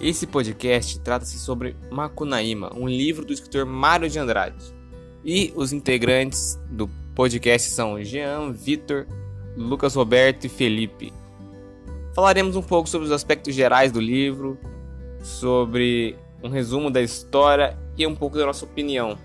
Esse podcast trata-se sobre Macunaíma, um livro do escritor Mário de Andrade. E os integrantes do podcast são Jean, Vitor, Lucas Roberto e Felipe. Falaremos um pouco sobre os aspectos gerais do livro, sobre um resumo da história e um pouco da nossa opinião.